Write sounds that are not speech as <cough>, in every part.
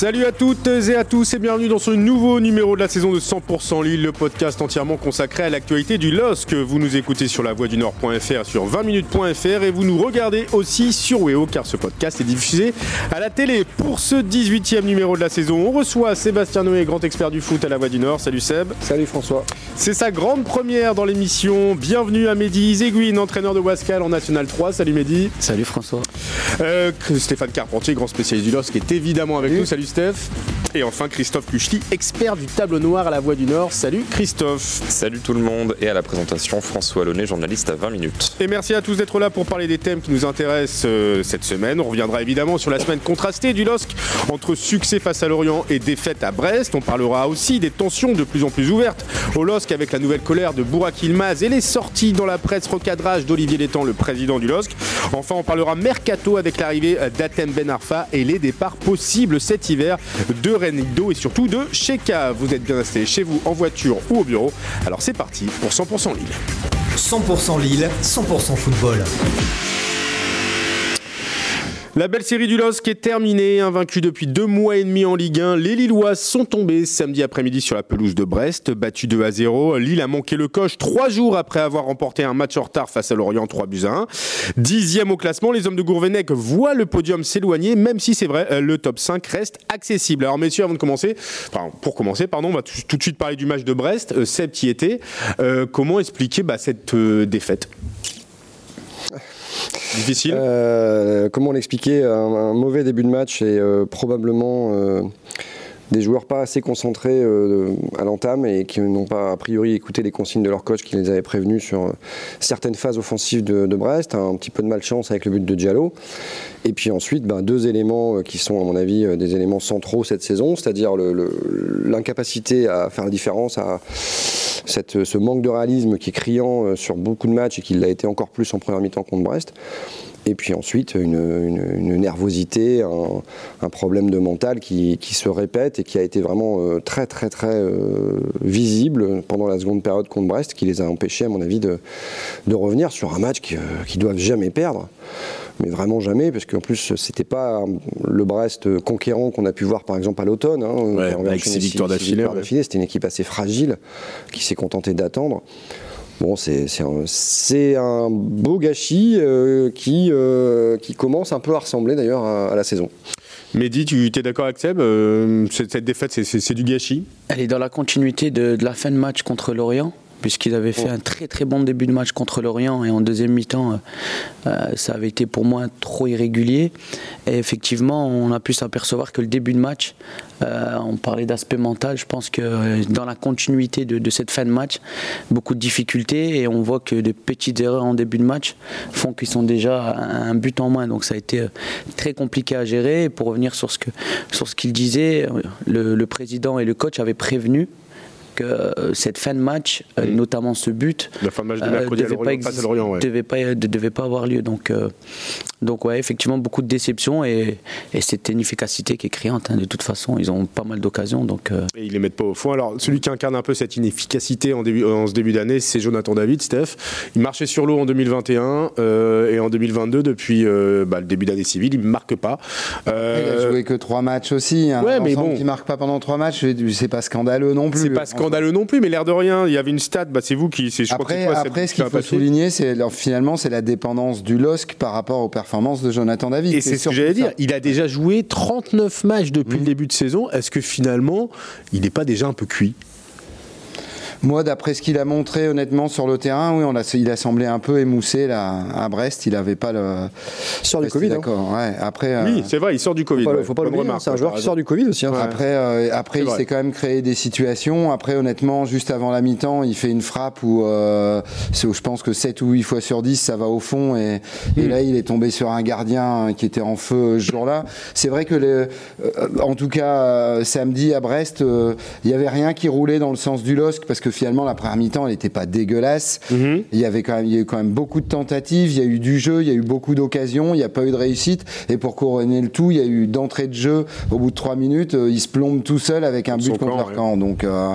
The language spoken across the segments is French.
Salut à toutes et à tous et bienvenue dans ce nouveau numéro de la saison de 100% Lille, le podcast entièrement consacré à l'actualité du LOSC. Vous nous écoutez sur la voix du Nord.fr, sur 20minutes.fr et vous nous regardez aussi sur Weo car ce podcast est diffusé à la télé. Pour ce 18e numéro de la saison, on reçoit Sébastien Noé, grand expert du foot à la voix du Nord. Salut Seb. Salut François. C'est sa grande première dans l'émission. Bienvenue à Mehdi Zéguine, entraîneur de Wascal en National 3. Salut Mehdi. Salut François. Euh, Stéphane Carpentier, grand spécialiste du LOSC, est évidemment avec nous. Salut Et enfin Christophe Kuchli, expert du tableau noir à la Voix du Nord. Salut Christophe. Salut tout le monde et à la présentation François Launay, journaliste à 20 minutes. Et merci à tous d'être là pour parler des thèmes qui nous intéressent euh, cette semaine. On reviendra évidemment sur la semaine contrastée du LOSC entre succès face à Lorient et défaite à Brest. On parlera aussi des tensions de plus en plus ouvertes au LOSC avec la nouvelle colère de Bourak Ilmaz et les sorties dans la presse recadrage d'Olivier Létang, le président du LOSC. Enfin, on parlera mercato avec l'arrivée d'Atem Ben Arfa et les départs possibles cet hiver de Renido et surtout de Sheka. Vous êtes bien restés chez vous en voiture ou au bureau. Alors c'est parti pour 100% Lille. 100% Lille, 100% football. La belle série du LOSC est terminée, invaincue depuis deux mois et demi en Ligue 1. Les Lillois sont tombés samedi après-midi sur la pelouse de Brest, battu 2 à 0. Lille a manqué le coche trois jours après avoir remporté un match en retard face à Lorient 3 buts à 1. Dixième au classement, les hommes de Gourvenec voient le podium s'éloigner, même si c'est vrai, le top 5 reste accessible. Alors messieurs, avant de commencer, enfin, pour commencer, pardon, on va tout de suite parler du match de Brest. Euh, Seb qui était. Euh, comment expliquer bah, cette euh, défaite? Difficile. Euh, comment l'expliquer un, mauvais début de match et euh, probablement euh, des joueurs pas assez concentrés à l'entame et qui n'ont pas a priori écouté les consignes de leur coach qui les avait prévenus sur certaines phases offensives de, de, Brest. Un petit peu de malchance avec le but de Diallo. Et puis ensuite, ben, deux éléments qui sont à mon avis des éléments centraux cette saison, c'est-à-dire l'incapacité à faire la différence, à ce manque de réalisme qui est criant sur beaucoup de matchs et qui l'a été encore plus en première mi-temps contre Brest. Et puis ensuite, une, nervosité, un, problème de mental qui, se répète et qui a été vraiment euh, très, très, très euh, visible pendant la seconde période contre Brest, qui les a empêchés, à mon avis, de, revenir sur un match qu'ils qui doivent jamais perdre. Mais vraiment jamais, parce qu'en plus, c'était pas le Brest conquérant qu'on a pu voir par exemple à l'automne. Hein, ouais, avec ses victoires d'affilée. C'était une équipe assez fragile qui s'est contentée d'attendre. Bon, c'est un, un, beau gâchis euh, qui, euh, qui commence un peu à ressembler d'ailleurs à, à, la saison. Mehdi, tu es d'accord avec Seb euh, Cette défaite, c'est du gâchis? Elle est dans la continuité de, de la fin de match contre Lorient puisqu'ils avaient fait un très très bon début de match contre l'Orient et en deuxième mi-temps euh, ça avait été pour moi trop irrégulier. Et effectivement on a pu s'apercevoir que le début de match euh, on parlait d'aspect mental je pense que dans la continuité de, de, cette fin de match beaucoup de difficultés et on voit que des petites erreurs en début de match font qu'ils sont déjà un but en moins. Donc ça a été très compliqué à gérer. Et pour revenir sur ce que sur ce qu'il disait le, le président et le coach avaient prévenu que euh, cette fin de match, euh, Mm. notamment ce but, match de mercredi euh, à devait, pas Lorient, face à Lorient, ouais. devait, pas, de- devait pas avoir lieu. Donc, euh, donc ouais, effectivement, beaucoup de déceptions et, et c'était une efficacité qui est criante. hein. De toute façon, ils ont pas mal d'occasions. Donc, euh, Et ils les mettent pas au fond. Alors, celui qui incarne un peu cette inefficacité en, début, en ce début d'année, c'est Jonathan David, Steph. Il marchait sur l'eau en 2021 euh, et en 2022, depuis euh, bah, le début d'année civile, il ne marque pas. Euh, Il a joué que trois matchs aussi. Hein. ouais, mais bon. qui marque pas pendant trois matchs, c'est pas scandaleux non plus. c'est pas scandaleux non plus, mais l'air de rien, il y avait une stat, bah, c'est vous qui. Je crois que Après, toi, après, ce qu'il faut souligner, c'est finalement c'est la dépendance du LOSC par rapport aux performances de Jonathan David. Et c'est ce que j'allais dire. Il a déjà joué 39 matchs depuis le début de saison. Est-ce que finalement, il n'est pas déjà un peu cuit? Moi, d'après ce qu'il a montré honnêtement sur le terrain, oui, on a, il a semblé un peu émoussé là à Brest. Il avait pas le. Sort du Covid. hein. D'accord. Ouais. Après. euh, Oui, c'est vrai, il sort du Covid. Faut pas, ouais. faut pas Bonne l'oublier, hein, remarque, c'est un ouais, joueur qui sort du Covid aussi. hein. Après, euh, après il s'est quand même créé des situations. Après, honnêtement, juste avant la mi-temps, il fait une frappe où, euh, où je pense que 7 ou 8 fois sur 10, ça va au fond. Et, et là, il est tombé sur un gardien qui était en feu ce jour-là. C'est vrai que, les, euh, en tout cas, euh, samedi à Brest, euh, il n'y avait rien qui roulait dans le sens du LOSC parce que que finalement la première mi-temps elle n'était pas dégueulasse. Mhm. Il y avait quand même, il y a eu quand même beaucoup de tentatives, il y a eu du jeu, il y a eu beaucoup d'occasions, il n'y a pas eu de réussite. Et pour couronner le tout, il y a eu d'entrée de jeu au bout de trois minutes, euh, ils se plombent tout seuls avec un but contre camp, leur ouais. camp. Donc, euh,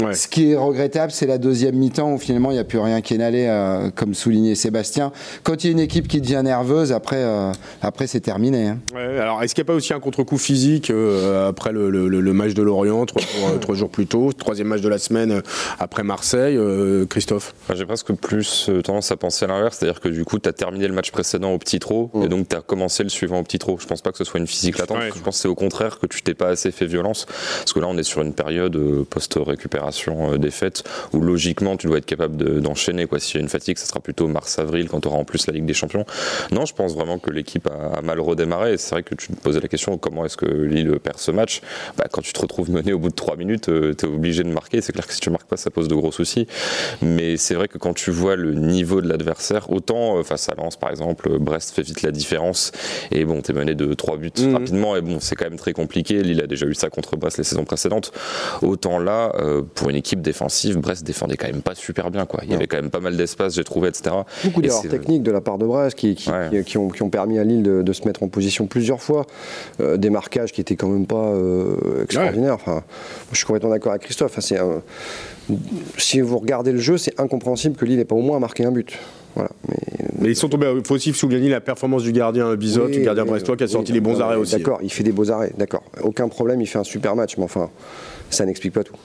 Ouais. ce qui est regrettable, c'est la deuxième mi-temps où finalement il n'y a plus rien qui est allé, euh, comme soulignait Sébastien. Quand il y a une équipe qui devient nerveuse, après, euh, après c'est terminé. hein. Ouais, alors, est-ce qu'il n'y a pas aussi un contre-coup physique après le, le- le match de Lorient, trois, jours- trois jours plus tôt, troisième match de la semaine après Marseille, euh, Christophe J'ai presque plus euh, tendance à penser à l'inverse, c'est-à-dire que du coup, tu as terminé le match précédent au petit trot et donc tu as commencé le suivant au petit trot. Je pense pas que ce soit une physique latente, Ouais. je pense que c'est au contraire que tu t'es pas assez fait violence, parce que là, on est sur une période euh, post-récupération euh, défaite où logiquement, tu dois être capable de- d'enchaîner. quoi. S'il y a une fatigue, ça sera plutôt mars-avril quand tu auras en plus la Ligue des Champions. Non, je pense vraiment que l'équipe a, a mal redémarré. Et C'est vrai que tu te posais la question comment est-ce que Lille perd ce match? Bah, Quand tu te retrouves mené au bout de 3 minutes, tu es obligé de marquer. C'est clair que si tu marques pas, ça pose de gros soucis. Mais c'est vrai que quand tu vois le niveau de l'adversaire, autant euh, face à Lens par exemple, Brest fait vite la différence. Et bon, tu es mené de 3 buts Mhm. rapidement. Et bon, c'est quand même très compliqué. Lille a déjà eu ça contre Brest les saisons précédentes. Autant là, euh, pour une équipe défensive, Brest défendait quand même pas super bien. Quoi. Il y avait quand même pas mal d'espace, j'ai trouvé, etc. Beaucoup Et d'erreurs techniques de la part de Brest qui, qui, Ouais. qui- qui ont, qui ont permis à Lille de, de se mettre en position plusieurs fois. Euh, des marquages qui étaient quand même pas euh, extraordinaires. Enfin, je suis complètement d'accord avec Christophe. Enfin, c'est un- si vous regardez le jeu, c'est incompréhensible que Lille n'ait pas au moins marqué un but. Voilà. Mais, Mais ils sont tombés. Il faut aussi souligner la performance du gardien Bizot, Oui, du gardien oui, brestois, qui a oui, sorti les bons non, arrêts aussi. D'accord, il fait des beaux arrêts, d'accord. Aucun problème, il fait un super match, mais enfin, ça n'explique pas tout.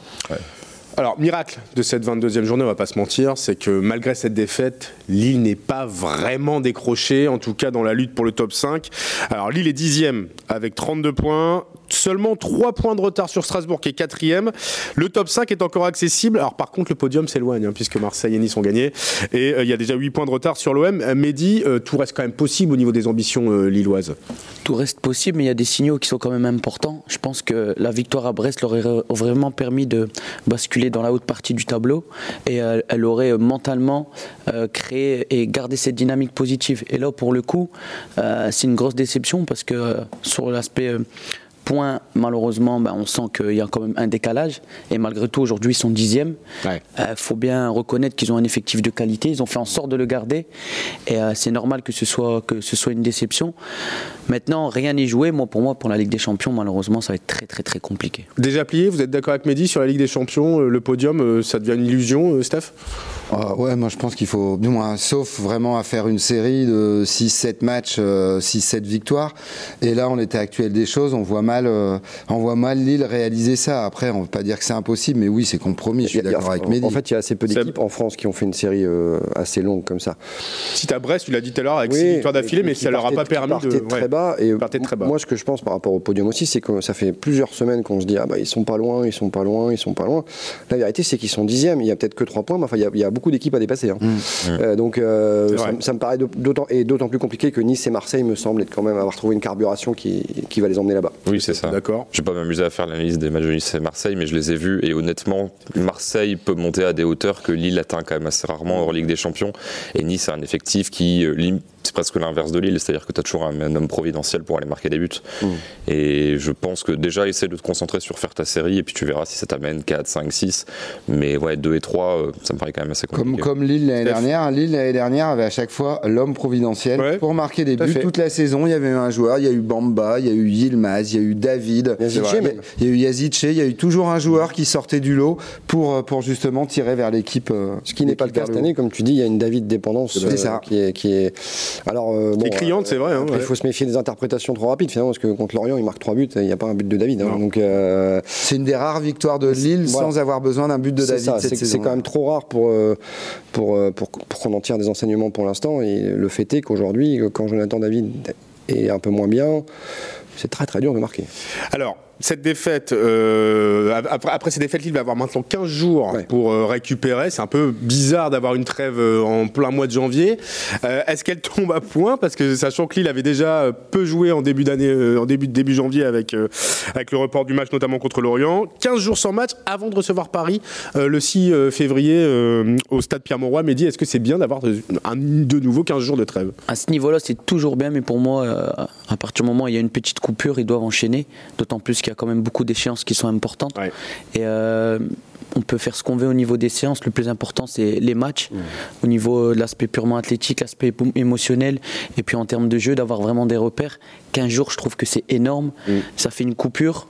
Alors, miracle de cette 22e journée, on va pas se mentir, c'est que malgré cette défaite, Lille n'est pas vraiment décroché, en tout cas dans la lutte pour le top 5. Alors, Lille est 10e avec 32 points, seulement 3 points de retard sur Strasbourg qui est 4e. Le top 5 est encore accessible. Alors, par contre, le podium s'éloigne, hein, puisque Marseille et Nice ont gagné. Et euh, il y a déjà 8 points de retard sur l'OM. Euh, Mehdi, euh, tout reste quand même possible au niveau des ambitions lilloises. Tout reste possible, mais il y a des signaux qui sont quand même importants. Je pense que la victoire à Brest leur aurait vraiment permis de basculer dans la haute partie du tableau et elle aurait mentalement créé et gardé cette dynamique positive. Et là, pour le coup, c'est une grosse déception parce que sur l'aspect points, malheureusement, ben, on sent qu'il y a quand même un décalage. Et malgré tout, aujourd'hui, ils sont dixièmes. Il Ouais. faut bien reconnaître qu'ils ont un effectif de qualité. Ils ont fait en sorte de le garder. Et euh, c'est normal que ce, soit, que ce soit une déception. Maintenant, rien n'est joué. Moi, pour moi, pour la Ligue des Champions, malheureusement, ça va être très, très, très compliqué. Déjà plié, vous êtes d'accord avec Mehdi sur la Ligue des Champions, euh, le podium, euh, ça devient une illusion, euh, Steph? Ah ouais, moi je pense qu'il faut, du moins, sauf vraiment à faire une série de 6-7 matchs, euh, 6-7 victoires. Et là, en l'état actuel des choses, on voit mal, euh, on voit mal Lille réaliser ça. Après, on ne veut pas dire que c'est impossible, mais oui, c'est compromis. Je suis d'accord avec en, Mehdi. en fait, il y a assez peu d'équipes en France qui ont fait une série euh, assez longue comme ça. Si t'as Brest, tu l'as dit tout à l'heure, avec Oui, 6 victoires d'affilée, mais ça leur a pas permis de. très ouais. bas. Et Partaient très bas. moi, ce que je pense par rapport au podium aussi, c'est que ça fait plusieurs semaines qu'on se dit ah bah ils sont pas loin, ils sont pas loin, ils sont pas loin. La vérité, c'est qu'ils sont dixièmes. Il y a peut-être que trois points, mais enfin il y a, il y a beaucoup d'équipes à dépasser. hein. Euh, donc euh, ça, me paraît d'autant et d'autant plus compliqué que Nice et Marseille me semblent être quand même avoir trouvé une carburation qui, qui va les emmener là-bas. Oui, c'est ça. D'accord. Je vais pas m'amuser à faire l'analyse des matchs de Nice et Marseille, mais je les ai vus et honnêtement, Marseille peut monter à des hauteurs que Lille atteint quand même assez rarement hors Ligue des Champions. Et Nice a un effectif qui, euh, lim- c'est presque l'inverse de Lille, c'est-à-dire que tu as toujours un, un homme providentiel pour aller marquer des buts. Et je pense que déjà, essaie de te concentrer sur faire ta série et puis tu verras si ça t'amène 4, 5, 6. Mais ouais, 2 et 3, euh, ça me paraît quand même assez compliqué. Comme, comme Lille l'année dernière, Lille l'année dernière avait à chaque fois l'homme providentiel Ouais, pour marquer des buts fait. toute la saison. Il y avait eu un joueur, il y a eu Bamba, il y a eu Yilmaz, il y a eu David, Yazidche il y a- y eu Yazidche, il y a eu toujours un joueur qui sortait du lot pour, euh, pour justement tirer vers l'équipe. euh, Ce qui n'est pas le cas cette année, comme tu dis, il y a une David dépendance C'est ça. qui est qui est alors euh, bon, criante, c'est vrai, hein, après, ouais. Il faut se méfier des interprétations trop rapides finalement parce que contre Lorient, il marque trois buts, il n'y a pas un but de David. hein. Donc euh, C'est une des rares victoires de Lille Voilà. sans avoir besoin d'un but de c'est David ça, cette c'est saison. c'est quand même trop rare pour, euh, pour, euh, pour, pour qu'on en tire des enseignements pour l'instant. Et le fait est qu'aujourd'hui, quand Jonathan David est un peu moins bien, c'est très très dur de marquer. Alors, cette défaite, euh, après, après cette défaite, Lille va avoir maintenant 15 jours Ouais. pour euh, récupérer. C'est un peu bizarre d'avoir une trêve euh, en plein mois de janvier. Euh, Est-ce qu'elle tombe à point? Parce que sachant que Lille avait déjà peu joué en début d'année, euh, en début début janvier avec euh, avec le report du match, notamment contre l'Orient. 15 jours sans match avant de recevoir Paris euh, le 6 euh, février euh, au stade Pierre-Mauroy. Mehdi, est-ce que c'est bien d'avoir de, nouveau 15 jours de trêve? À ce niveau-là, c'est toujours bien, mais pour moi, euh, à partir du moment où il y a une petite coupure, ils doivent enchaîner. D'autant plus qu'il y a quand même beaucoup d'échéances qui sont importantes. Ouais. Et euh, on peut faire ce qu'on veut au niveau des séances. Le plus important, c'est les matchs, au niveau de l'aspect purement athlétique, l'aspect émo- émotionnel, et puis en termes de jeu, d'avoir vraiment des repères. 15 jours, je trouve que c'est énorme. Ça fait une coupure.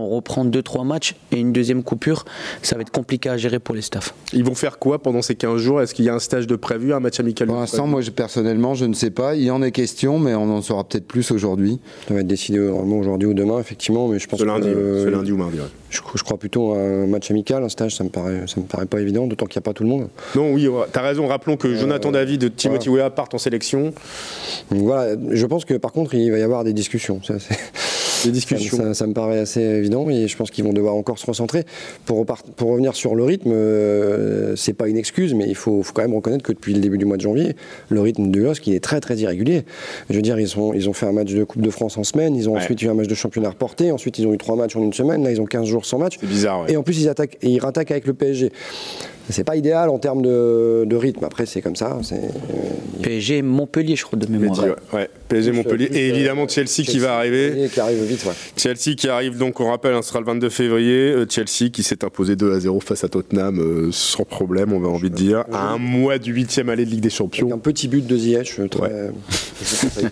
On reprend 2-3 matchs et une deuxième coupure, ça va être compliqué à gérer pour les staffs. Ils vont faire quoi pendant ces 15 jours? Est-ce qu'il y a un stage de prévu, un match amical Pour l'instant, moi je- personnellement, je ne sais pas. Il y en est question, mais on en saura peut-être plus aujourd'hui. Ça va être décidé normalement aujourd'hui ou demain, effectivement, mais je pense Ce lundi, euh, ce lundi ou mardi. ouais. Je, je crois plutôt à un match amical, un stage, ça me paraît, ça me paraît pas évident, d'autant qu'il n'y a pas tout le monde. Non, oui, ouais, t'as raison. Rappelons que Jonathan David et Timothy Weah partent en sélection. Voilà, je pense que par contre, il va y avoir des discussions. Ça, c'est- Des discussions. Ça, ça me paraît assez évident et je pense qu'ils vont devoir encore se recentrer. Pour, repart- pour revenir sur le rythme, euh, c'est pas une excuse, mais il faut, faut quand même reconnaître que depuis le début du mois de janvier, le rythme de LOSC il est très très irrégulier. Je veux dire, ils, sont, ils ont fait un match de Coupe de France en semaine, ils ont Ouais. ensuite eu un match de championnat reporté, ensuite ils ont eu trois matchs en une semaine, là ils ont 15 jours sans match. C'est bizarre, ouais. Et en plus, ils, attaquent, et ils rattaquent avec le PSG. C'est pas idéal en termes de, de rythme. Après, c'est comme ça. Euh, PSG, Montpellier, je crois, de mémoire. Mehdi, ouais. PSG Montpellier. plus, Et euh, évidemment Chelsea qui va arriver. Et qui arrive vite, ouais. Chelsea qui arrive donc, on rappelle, hein, ce sera le 22 février. Euh, Chelsea qui s'est imposé 2 à 0 face à Tottenham euh, sans problème, on va envie de dire, à un mois du 8 aller de Ligue des Avec Champions. un petit but de Ziyech, très. Ouais. <laughs>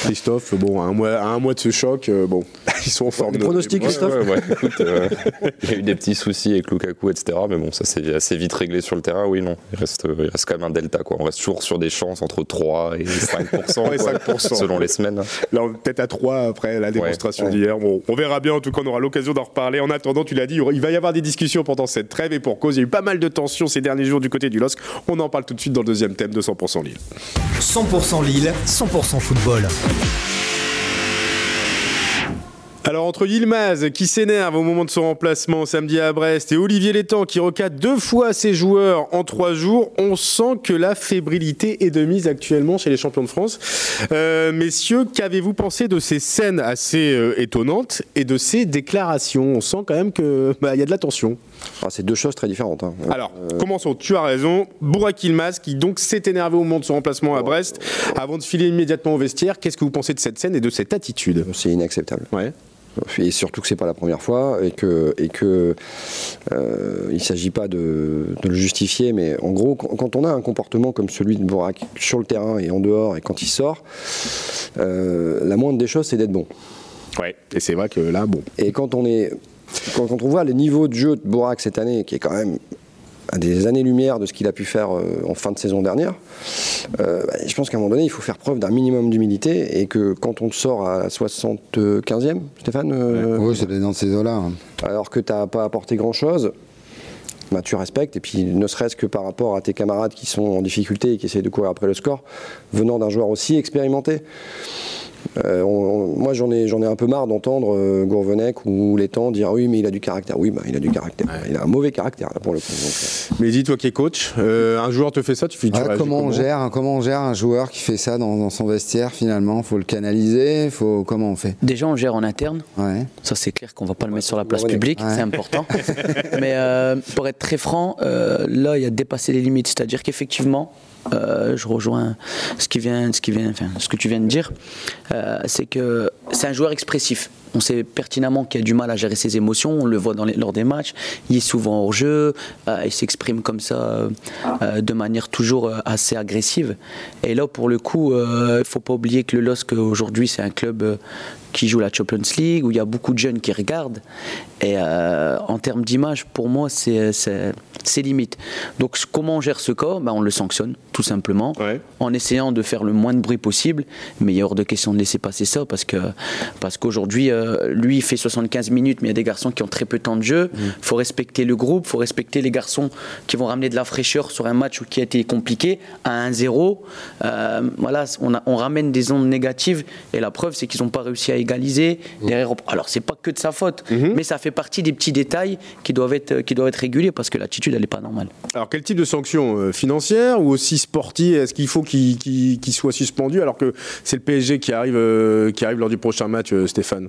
Christophe, bon, à un mois, à un mois de ce choc, euh, bon, <laughs> ils sont en forme. Ouais, Christophe ouais, ouais, écoute, euh, <laughs> il y a eu des petits soucis avec Lukaku, etc. Mais bon, ça s'est assez vite réglé sur le terrain. Oui, non, il reste, il reste quand même un delta. Quoi. On reste toujours sur des chances entre 3 et 5%, Ouais, quoi, 5%. Selon les semaines. Là, on est peut-être à 3 après la démonstration Ouais. d'hier. Bon, on verra bien. En tout cas, on aura l'occasion d'en reparler. En attendant, tu l'as dit, il va y avoir des discussions pendant cette trêve et pour cause. Il y a eu pas mal de tensions ces derniers jours du côté du LOSC. On en parle tout de suite dans le deuxième thème de 100% Lille. 100% Lille, 100% football. Alors entre Yilmaz qui s'énerve au moment de son remplacement samedi à Brest et Olivier Létang qui recadre deux fois ses joueurs en trois jours, on sent que la fébrilité est de mise actuellement chez les champions de France. Euh, messieurs, qu'avez-vous pensé de ces scènes assez euh, étonnantes et de ces déclarations? On sent quand même qu'il y a de la tension. Ah, c'est deux choses très différentes. hein. Alors, commençons. Tu as raison. Bourak Yilmaz qui donc s'est énervé au moment de son remplacement à Brest avant de filer immédiatement au vestiaire. Qu'est-ce que vous pensez de cette scène et de cette attitude? C'est inacceptable. Ouais. Et surtout que c'est pas la première fois et que et que euh, il s'agit pas de, de le justifier, mais en gros, quand, on a un comportement comme celui de Borak sur le terrain et en dehors et quand il sort, euh, la moindre des choses, c'est d'être bon. Ouais. Et c'est vrai que là, bon. Et quand on est quand, quand on voit le niveau de jeu de Borak cette année, qui est quand même à des années-lumière de ce qu'il a pu faire euh, en fin de saison dernière, euh, bah, je pense qu'à un moment donné, il faut faire preuve d'un minimum d'humilité et que quand on te sort à la 75e, Stéphane, euh, Oui, c'est dans ces eaux-là. hein. alors que tu n'as pas apporté grand-chose, bah, tu respectes. Et puis, ne serait-ce que par rapport à tes camarades qui sont en difficulté et qui essayent de courir après le score, venant d'un joueur aussi expérimenté. Euh, on- on- moi, j'en ai, j'en ai un peu marre d'entendre euh, Gourvenec ou Létang dire oui, mais il a du caractère. Oui, bah, il a du caractère. Il a un mauvais caractère, là, pour le coup. Donc, euh, Mais dis, toi qui es coach, euh, un joueur te fait ça, tu fais réagis comment on gère Comment on gère un joueur qui fait ça dans, dans son vestiaire finalement? Faut le canaliser. Faut comment on fait? Déjà, on gère en interne. Ouais. Ça, c'est clair qu'on va pas le mettre sur la place publique, Ouais. c'est important. <laughs> Mais euh, pour être très franc, euh, là, il y a dépassé les limites. C'est-à-dire qu'effectivement, euh, je rejoins ce, qui vient, ce, qui vient, ce que tu viens de dire, euh, c'est que c'est un joueur expressif. On sait pertinemment qu'il a du mal à gérer ses émotions, on le voit dans les- lors des matchs, il est souvent hors jeu, euh, il s'exprime comme ça euh, euh, de manière toujours assez agressive. Et là, pour le coup, il ne faut pas oublier que le LOSC aujourd'hui, c'est un club qui joue la Champions League, où il y a beaucoup de jeunes qui regardent. Et euh, en termes d'image, pour moi, c'est limite. Donc comment on gère ce cas ben, On le sanctionne, tout simplement, Ouais. en essayant de faire le moins de bruit possible. Mais il est hors de question de laisser passer ça, parce qu'aujourd'hui, euh, lui, il fait 75 minutes, mais il y a des garçons qui ont très peu de temps de jeu. Il faut respecter le groupe, il faut respecter les garçons qui vont ramener de la fraîcheur sur un match qui a été compliqué, à 1-0. Euh, voilà, on, a- on ramène des ondes négatives, et la preuve, c'est qu'ils n'ont pas réussi à égaliser. Derrière, on- alors, c'est pas que de sa faute, mais ça fait partie des petits détails qui doivent être, qui doivent être régulés, parce que l'attitude, elle n'est pas normale. Alors, quel type de sanction euh, Financière ou aussi sportive Est-ce qu'il faut qu'il qu'il- qu'il soit suspendu alors que c'est le PSG qui arrive, euh, qui arrive lors du prochain match, euh, Stéphane?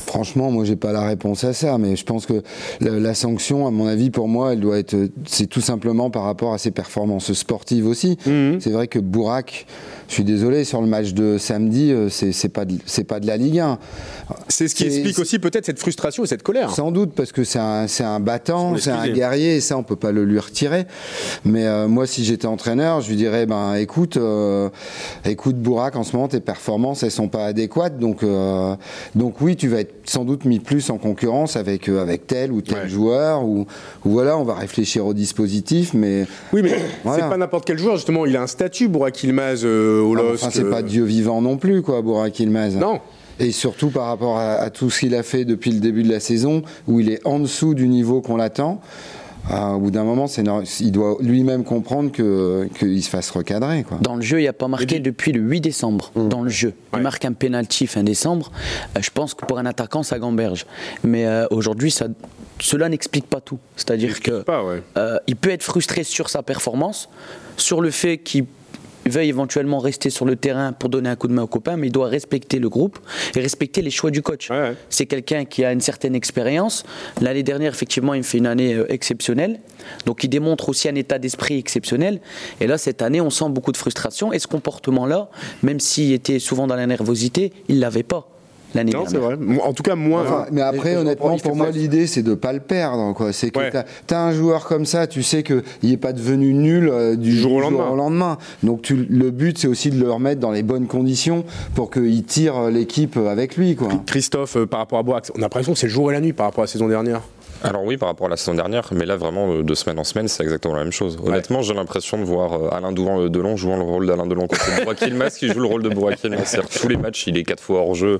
Franchement, moi, j'ai pas la réponse à ça, mais je pense que la, la sanction, à mon avis, pour moi, elle doit être. C'est tout simplement par rapport à ses performances sportives aussi. Mhm. C'est vrai que Bourak, je suis désolé, sur le match de samedi, euh, c'est pas, de- c'est pas de la Ligue 1. C'est ce qui explique aussi peut-être cette frustration et cette colère. Sans doute, parce que c'est un, c'est un battant, c'est un guerrier, et ça, on peut pas le lui retirer. Mais euh, moi, si j'étais entraîneur, je lui dirais, ben, écoute, euh, écoute, Bourak, en ce moment, tes performances, elles sont pas adéquates, donc, euh, donc oui, tu vas être sans doute mis plus en concurrence avec, euh, avec tel ou tel Ouais. joueur, ou, voilà, on va réfléchir au dispositif, mais Oui, mais <coughs> Voilà. c'est pas n'importe quel joueur, justement. Il a un statut, Burak Ilmaz, euh, au LOSC. enfin, c'est euh, pas Dieu vivant non plus, quoi, Bourak Ilmaz. Non. Et surtout par rapport à, à tout ce qu'il a fait depuis le début de la saison, où il est en dessous du niveau qu'on l'attend. Euh, au bout d'un moment, c'est il doit lui-même comprendre que qu'il se fasse recadrer. Quoi. Dans le jeu, il n'a pas marqué depuis le 8 décembre. Dans le jeu, il Ouais. marque un penalty fin décembre. Euh, je pense que pour un attaquant, ça gamberge. Mais euh, aujourd'hui, ça, cela n'explique pas tout. C'est-à-dire que Pas, ouais. euh, il peut être frustré sur sa performance, sur le fait qu'il veuille éventuellement rester sur le terrain pour donner un coup de main aux copains, mais il doit respecter le groupe et respecter les choix du coach. Ouais, ouais. C'est quelqu'un qui a une certaine expérience. L'année dernière, effectivement, il me fait une année euh, exceptionnelle. Donc il démontre aussi un état d'esprit exceptionnel. Et là, cette année, on sent beaucoup de frustration. Et ce comportement-là, même s'il était souvent dans la nervosité, il ne l'avait pas l'année Non, c'est vrai. En tout cas, moins. Enfin, mais après, honnêtement, pour moi, l'idée, c'est de pas le perdre. quoi. C'est que Ouais. t'as as un joueur comme ça, tu sais qu'il n'est pas devenu nul euh, du jour au jour lendemain. au lendemain. Donc tu, le but, c'est aussi de le remettre dans les bonnes conditions pour qu'il tire euh, l'équipe avec lui. Quoi. Christophe, euh, par rapport à Burak, on a l'impression que c'est le jour et la nuit par rapport à la saison dernière. Alors oui, par rapport à la saison dernière, mais là vraiment euh, de semaine en semaine, c'est exactement la même chose. Honnêtement, j'ai l'impression de voir euh, Alain Douan- Delon jouant le rôle d'Alain Delon contre Burak Yilmaz qui joue le rôle de. C'est-à-dire que Tous les matchs, il est quatre fois hors jeu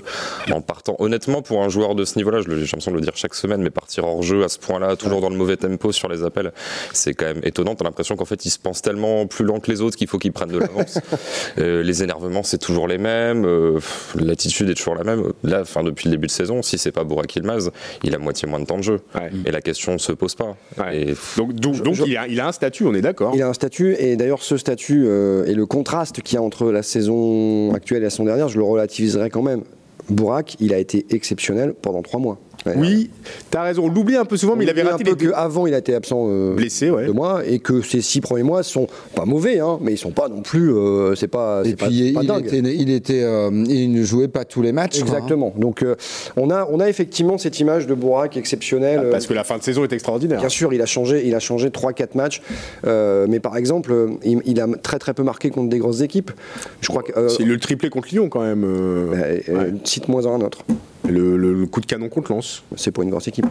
en partant. Honnêtement, pour un joueur de ce niveau-là, j'ai l'impression de le dire chaque semaine, mais partir hors jeu à ce point-là, toujours dans le mauvais tempo sur les appels, c'est quand même étonnant. T'as l'impression qu'en fait, il se pense tellement plus lent que les autres qu'il faut qu'il prenne de l'avance. <laughs> Euh, les énervements, c'est toujours les mêmes. euh, L'attitude est toujours la même. Là, enfin, depuis le début de saison, si c'est pas Burak Yilmaz, il a moitié moins de temps de jeu. Ouais. Et la question ne se pose pas. Ouais. Et Donc, donc, donc, je- il, a, il a un statut, on est d'accord. Il a un statut, et d'ailleurs ce statut euh, et le contraste qu'il y a entre la saison actuelle et la saison dernière, je le relativiserai quand même. Bourak, il a été exceptionnel pendant trois mois. Oui, t'as raison. On l'oublie un peu souvent, mais il avait raté un peu les deux. qu'avant il a été absent euh, Blessé, ouais. deux mois et que ces six premiers mois sont pas mauvais, hein, mais ils sont pas non plus, euh, c'est pas, Et pas, puis, pas il, dingue. était, il, était, euh, il ne jouait pas tous les matchs. quoi, hein. Exactement. Donc euh, on a, on a effectivement cette image de Bourak exceptionnel. Ah, Parce que la fin de saison est extraordinaire. Bien sûr, il a changé, il a changé 3-4 matchs, euh, mais par exemple, il, il a très très peu marqué contre des grosses équipes. Je crois que. euh, C'est le triplé contre Lyon quand même. euh, ouais. Cite-moi un autre. Le, coup de canon contre Lens. C'est pour une grosse équipe.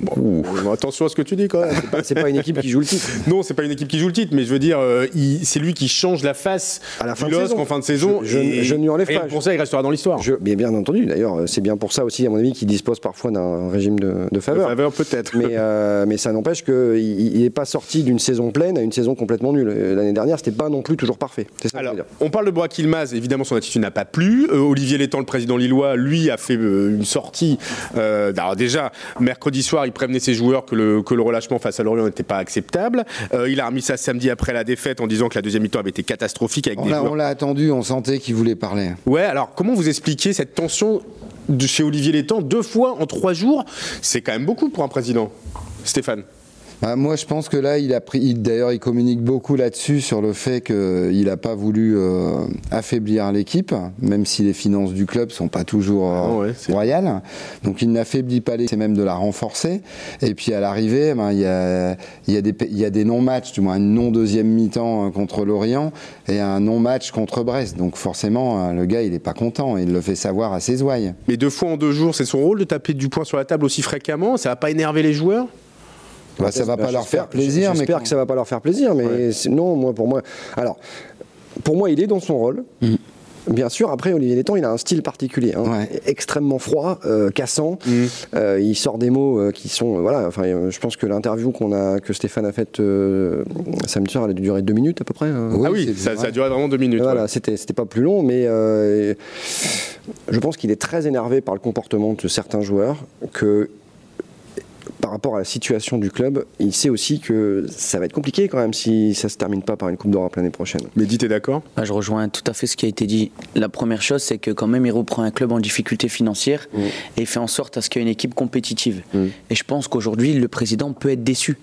Bon, attention à ce que tu dis quand même. C'est pas- pas une équipe qui joue le titre. Non, c'est pas une équipe qui joue le titre, mais je veux dire, euh, c'est lui qui change la face À la fin du de LOSC en fin de saison. Je- je- et- je ne lui enlève et pas. Pour ça, il restera dans l'histoire. Je, bien, bien entendu, d'ailleurs, c'est bien pour ça aussi, à mon avis, qu'il dispose parfois d'un régime de, de De faveur. faveur peut-être. Mais, euh, mais ça n'empêche qu'il n'est pas sorti d'une saison pleine à une saison complètement nulle. Euh, L'année dernière, c'était pas non plus toujours parfait. Ça je Alors, on parle de Burak Yilmaz, évidemment son attitude n'a pas plu. Euh, Olivier Létang, le président lillois, lui a fait euh, une sortie. euh, alors déjà, mercredi soir, il prévenait ses joueurs que le, que le relâchement face à Lorient n'était pas acceptable. Euh, il a remis ça samedi après la défaite en disant que la deuxième mi-temps avait été catastrophique avec On des l'a- joueurs on l'a attendu, on sentait qu'il voulait parler. Ouais, alors comment vous expliquez cette tension de chez Olivier Létang deux fois en trois jours? C'est quand même beaucoup pour un président. Stéphane Bah, moi, je pense que là, il a pris. il- D'ailleurs, il communique beaucoup là-dessus sur le fait qu'il n'a pas voulu euh, affaiblir l'équipe, même si les finances du club sont pas toujours euh, Ah ouais, royales. Donc, il n'affaiblit pas l'équipe, c'est même de la renforcer. Et puis, à l'arrivée, ben, il y, a, il y, a des pa- il y a des non-matchs, du moins une non-deuxième mi-temps euh, contre Lorient et un non-match contre Brest. Donc, forcément, le gars, il n'est pas content. Il le fait savoir à ses ouailles. Mais deux fois en deux jours, c'est son rôle de taper du poing sur la table aussi fréquemment? Ça va pas énerver les joueurs? Bah, ça va pas leur J'espère- faire plaisir, mais J'espère que ça va pas leur faire plaisir, mais non, moi, pour moi. Alors, pour moi, il est dans son rôle. Bien sûr, après, Olivier Létang, il a un style particulier, hein, Ouais. extrêmement froid, euh, cassant. Euh, il sort des mots euh, qui sont, euh, voilà. Enfin, euh, je pense que l'interview qu'on a, que Stéphane a faite euh, samedi soir, elle a dû durer deux minutes à peu près. Oui, Ah oui, ça, a duré vraiment deux minutes. Voilà, ouais. c'était c'était pas plus long, mais euh, je pense qu'il est très énervé par le comportement de certains joueurs, que par rapport à la situation du club, il sait aussi que ça va être compliqué quand même si ça se termine pas par une Coupe d'Europe l'année prochaine. Mais dis, t'es d'accord? Bah, je rejoins tout à fait ce qui a été dit. La première chose, c'est que quand même, il reprend un club en difficulté financière et il fait en sorte à ce qu'il y ait une équipe compétitive. Et je pense qu'aujourd'hui, le président peut être déçu.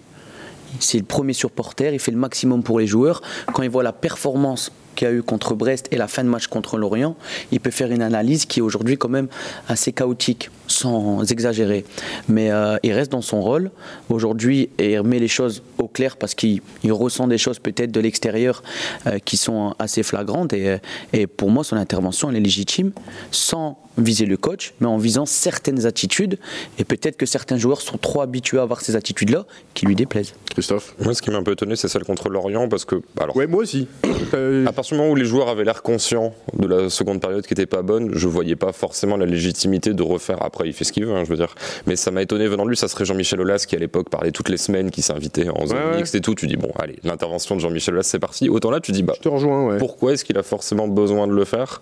C'est le premier supporter, il fait le maximum pour les joueurs. Quand il voit la performance qu'il y a eu contre Brest et la fin de match contre Lorient, il peut faire une analyse qui est aujourd'hui quand même assez chaotique, sans exagérer. Mais euh, il reste dans son rôle aujourd'hui et il remet les choses au clair parce qu'il il ressent des choses peut-être de l'extérieur euh, qui sont assez flagrantes. Et, et pour moi, son intervention, elle est légitime, sans viser le coach, mais en visant certaines attitudes. Et peut-être que certains joueurs sont trop habitués à avoir ces attitudes-là qui lui déplaisent. Christophe? Moi, ce qui m'a un peu étonné, c'est celle contre Lorient, parce que, alors, Ouais, moi aussi. Euh, à partir du moment où les joueurs avaient l'air conscients de la seconde période qui était pas bonne, je voyais pas forcément la légitimité de refaire. Après, il fait ce qu'il veut, hein, je veux dire. Mais ça m'a étonné venant de lui. Ça serait Jean-Michel Aulas qui, à l'époque, parlait toutes les semaines, qui s'invitait en zone Ouais, mixte et tout. Tu dis, bon, allez, l'intervention de Jean-Michel Aulas, c'est parti. Autant là, tu dis, bah, je te rejoins, ouais. pourquoi est-ce qu'il a forcément besoin de le faire?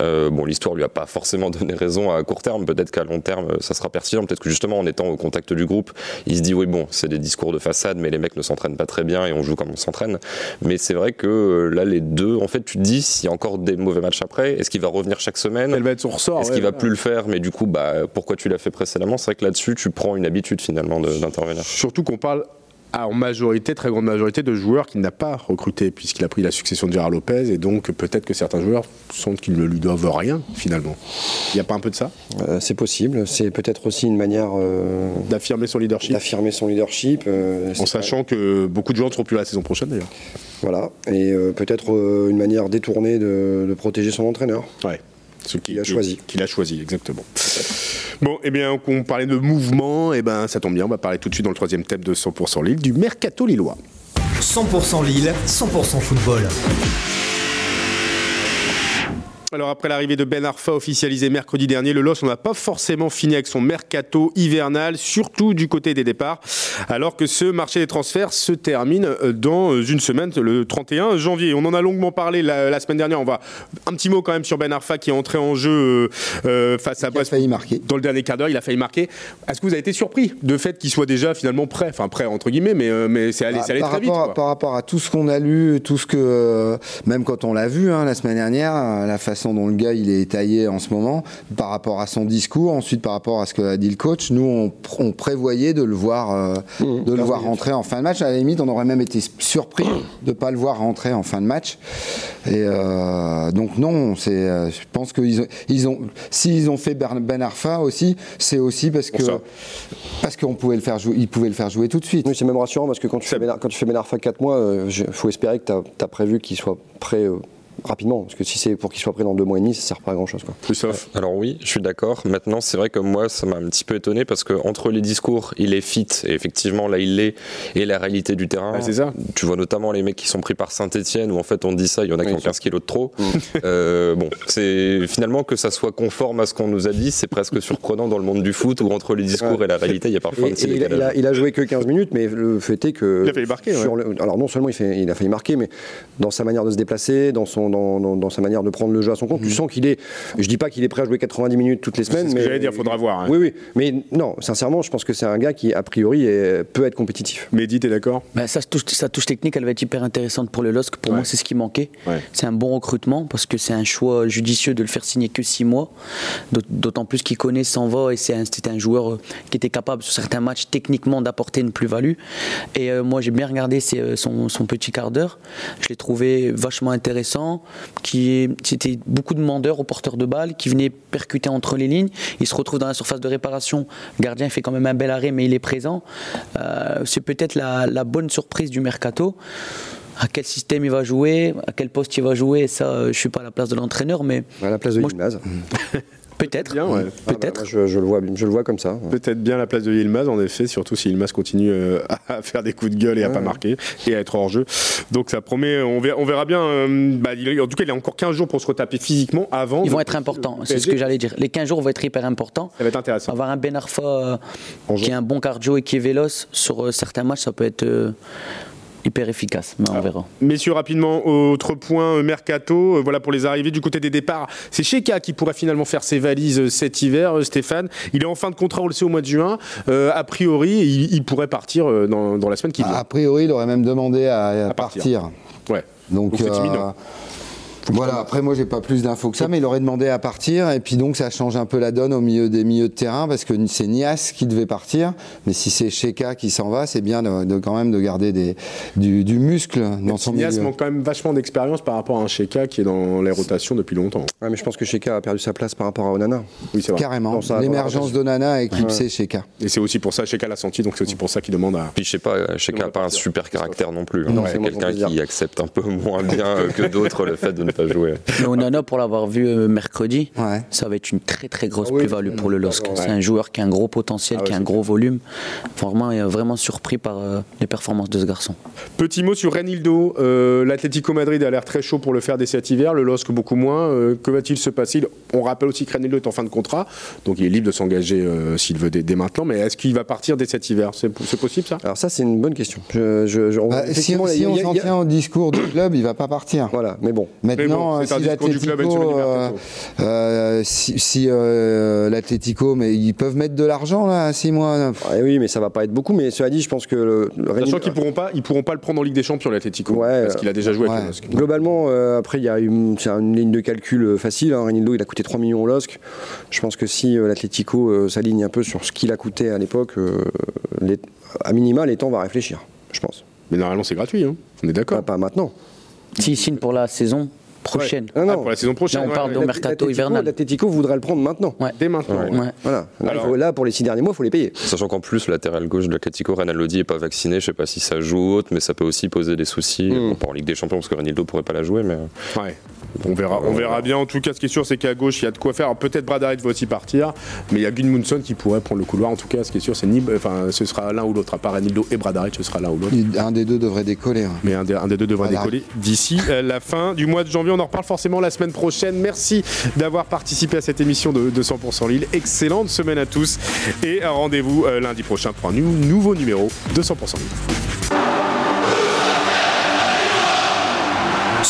Euh, Bon, l'histoire lui a pas forcément donné raison à court terme. Peut-être qu'à long terme, ça sera pertinent. Peut-être que justement, en étant au contact du groupe, il se dit oui, bon, c'est des discours de façade, mais les mecs ne s'entraînent pas très bien et on joue comme on s'entraîne. Mais c'est vrai que euh, là, les deux, en fait, tu te dis s'il y a encore des mauvais matchs après, est-ce qu'il va revenir chaque semaine? Elle va être son ressort. Est-ce ouais, qu'il va plus le faire? Mais du coup, bah, pourquoi tu l'as fait précédemment? C'est vrai que là-dessus, tu prends une habitude finalement d'intervenir. Surtout qu'on parle en majorité, très grande majorité, de joueurs qu'il n'a pas recrutés, puisqu'il a pris la succession de Gérard Lopez, et donc peut-être que certains joueurs sentent qu'ils ne lui doivent rien, finalement. Il n'y a pas un peu de ça? Euh, c'est possible. C'est peut-être aussi une manière euh, D'affirmer son leadership d'affirmer son leadership. euh, En sachant que beaucoup de joueurs ne seront plus là la saison prochaine, d'ailleurs. Voilà, et peut-être une manière détournée de, de protéger son entraîneur. Ouais. Ce qui- Qu'il a qui- choisi. Qu'il a choisi, exactement. Bon, eh bien, on parlait de mouvement, et ben ça tombe bien, on va parler tout de suite dans le troisième thème de 100% Lille, du mercato lillois. 100% Lille, 100% football. Alors après l'arrivée de Ben Arfa officialisé mercredi dernier, le LOS on n'a pas forcément fini avec son mercato hivernal, surtout du côté des départs, alors que ce marché des transferts se termine euh, dans euh, une semaine, le 31 janvier. On en a longuement parlé la, la semaine dernière. On va un petit mot quand même sur Ben Arfa qui est entré en jeu euh, face à Il a Brest. failli marquer. Dans le dernier quart d'heure, il a failli marquer. Est-ce que vous avez été surpris de fait qu'il soit déjà finalement prêt? Enfin prêt entre guillemets, mais, euh, mais c'est allé, Bah, allé très vite. rapport, à- quoi. par rapport à tout ce qu'on a lu, tout ce que, euh, même quand on l'a vu hein, la semaine dernière, la façon dont le gars il est taillé en ce moment, par rapport à son discours, ensuite par rapport à ce que a dit le coach, nous on, pr- on prévoyait de le voir, euh, Mmh, de le voir rentrer en fin de match. À la limite, on aurait même été surpris <coughs> de pas le voir rentrer en fin de match. Et euh, donc non, c'est, euh, je pense qu'ils ont, ils ont, s'ils ont fait Ben Arfa aussi, c'est aussi parce que parce qu'on pouvait le faire jouer, ils pouvaient le faire jouer tout de suite. Oui, c'est même rassurant parce que quand tu fais, Ben, quand tu fais Ben Arfa 4 mois, il faut espérer que tu as, prévu qu'il soit prêt rapidement. Parce que si c'est pour qu'il soit prêt dans deux mois et demi, ça sert pas à grand chose. Quoi. Alors oui, je suis d'accord. Maintenant, c'est vrai que moi, ça m'a un petit peu étonné parce que entre les discours, il est fit et effectivement là, il l'est, et la réalité du terrain. C'est ça. Tu vois notamment les mecs qui sont pris par Saint-Etienne où en fait on dit ça, il y en a qui Oui, ont 15 kilos de trop. <laughs> Euh, bon, c'est finalement que ça soit conforme à ce qu'on nous a dit, c'est presque surprenant dans le monde du foot où entre les discours et la réalité, il y a parfois Et- un petit et il, il a- il a joué que 15 minutes, mais le fait est que. Il a failli marquer, sur le- alors non seulement il, fait- il a failli marquer, mais dans sa manière de se déplacer, dans, son, dans, dans- dans sa manière de prendre le jeu à son compte, tu sens qu'il est. Je dis pas qu'il est prêt à jouer 90 minutes toutes les semaines, ce que mais. j'allais dire, faudra voir, hein. Oui, oui. Mais non, sincèrement, je pense que c'est un gars qui, a priori, est- peut être compétitif. Mehdi, t'es d'accord? Ben, ça, touche, sa touche technique, elle va être hyper intéressante pour le LOSC. Pour Ouais. moi, c'est ce qui manquait. Ouais. C'est un bon recrutement parce que c'est un choix judicieux de le faire signer que 6 mois. D'aut- D'autant plus qu'il connaît s'en va et c'est un- c'était un joueur euh, qui était capable sur certains matchs techniquement d'apporter une plus-value. Et euh, moi, j'ai bien regardé ses, euh, son, son petit quart d'heure. Je l'ai trouvé vachement intéressant. Qui C'était beaucoup de demandeurs aux porteurs de balles qui venaient percuter entre les lignes. Il se retrouve dans la surface de réparation. Le gardien fait quand même un bel arrêt, mais il est présent. Euh, c'est peut-être la, la bonne surprise du mercato. À quel système il va jouer, à quel poste il va jouer, ça, euh, je suis pas à la place de l'entraîneur, mais À la place de Moi. <laughs> peut-être. Bien, ouais. Peut-être. Ah bah, je, je le vois, je le vois comme ça. Peut-être bien la place de Yilmaz, en effet, surtout si Yilmaz continue euh, <laughs> à faire des coups de gueule et à pas marquer et à être hors jeu. Donc ça promet, on verra, on verra bien. euh, bah, il- en tout cas, il y a encore 15 jours pour se retaper physiquement avant. Ils vont être importants, c'est ce que j'allais dire. Les 15 jours vont être hyper importants. Ça va être intéressant. Avoir un Ben Arfa euh, qui est un bon cardio et qui est véloce sur euh, certains matchs, ça peut être euh, hyper efficace. Mais on verra. Messieurs, rapidement, autre point, euh, Mercato. euh, Voilà pour les arrivées du côté des départs. C'est Sheka qui pourrait finalement faire ses valises euh, cet hiver, Stéphane. Il est en fin de contrat, on le sait, au mois de juin. Euh, a priori, il, il pourrait partir dans, dans la semaine qui vient. A priori, il aurait même demandé à, à partir. partir. Ouais. Donc, Donc c'est euh, imminent. Voilà, après moi j'ai pas plus d'infos que ça, mais il aurait demandé à partir et puis donc ça change un peu la donne au milieu des milieux de terrain parce que c'est Nias qui devait partir, mais si c'est Sheka qui s'en va, c'est bien de, de- quand même de garder des, du, du muscle dans son Nias milieu. manque quand même vachement d'expérience par rapport à un Sheka qui est dans les rotations depuis longtemps. Ouais, mais je pense que Sheka a perdu sa place par rapport à Onana. Oui, c'est vrai. Carrément, l'émergence d'Onana a éclipsé Sheka. Et c'est aussi pour ça, Sheka l'a senti, donc c'est aussi pour ça qu'il demande à. Puis je sais pas, Sheka n'a pas un super caractère non plus. hein. Non, c'est quelqu'un qui accepte un peu moins bien euh, que d'autres le fait de ne <laughs> pas jouer. Mais Onana, pour l'avoir vu euh, mercredi, Ouais. ça va être une très très grosse Ah oui, plus-value pour le LOSC. C'est un joueur qui a un gros potentiel, Ah ouais, qui a un gros volume. Vraiment, il est vraiment surpris par euh, les performances de ce garçon. Petit mot sur Renildo. Euh, L'Atlético Madrid a l'air très chaud pour le faire dès cet hiver, le LOSC beaucoup moins. Euh, que va-t-il se passer? On rappelle aussi que Renildo est en fin de contrat, donc il est libre de s'engager euh, s'il veut dès, dès maintenant. Mais est-ce qu'il va partir dès cet hiver? C'est possible ça? Alors ça, c'est une bonne question. Je, je- je- on- Bah, si on, si on s'en tient au discours du club, il va pas partir. Voilà, mais bon. Maintenant, Bon, un si semaine euh, euh, si, si, euh, l'Atlético, mais ils peuvent mettre de l'argent là, à 6 mois. Ouais, oui, mais ça va pas être beaucoup. Mais cela dit, je pense que le, le Sachant Rennes- qu'ils pourront pas, ils pourront pas le prendre en Ligue des Champions l'Atlético, Ouais, parce qu'il a déjà joué avec ouais. le LOSC. Globalement, euh, après, il y a une, c'est une ligne de calcul euh, facile. Hein. Renildo, il a coûté 3 millions au LOSC. Je pense que si euh, l'Atlético euh, s'aligne un peu sur ce qu'il a coûté à l'époque, euh, à minima, les temps va réfléchir, je pense. Mais normalement c'est gratuit, hein. on est Pas, d'accord. pas maintenant. S'il signe pour la saison prochaine, Ah, Ah, non. pour la saison prochaine. Là, on ouais, parle ouais. de- mercato hivernal. L'Atlético voudrait le prendre maintenant. Ouais. Dès maintenant. Ouais. ouais. Ouais. Voilà. Là, Alors- il faut- là, pour les six derniers mois, il faut les payer. Sachant qu'en plus, le latéral gauche de l'Atlético, Renan Lodi, n'est pas vacciné. Je sais pas si ça joue ou autre, mais ça peut aussi poser des soucis. Mm. Bon, pas en Ligue des Champions, parce que Renildo pourrait pas la jouer, mais. Ouais. On verra, on verra bien. En tout cas, ce qui est sûr, c'est qu'à gauche, il y a de quoi faire. Peut-être Bradaret va aussi partir, mais il y a Gunmundsson qui pourrait prendre le couloir. En tout cas, ce qui est sûr, c'est ni, enfin, ce sera l'un ou l'autre. À part Renildo et Bradaret, ce sera l'un ou l'autre. Un des deux devrait décoller. hein. Mais un des, un des deux devrait Voilà. décoller d'ici euh, la fin du mois de janvier. On en reparle forcément la semaine prochaine. Merci d'avoir participé à cette émission de, de 100% Lille. Excellente semaine à tous. Et euh, rendez-vous euh, lundi prochain pour un nou- nouveau numéro de 100% Lille.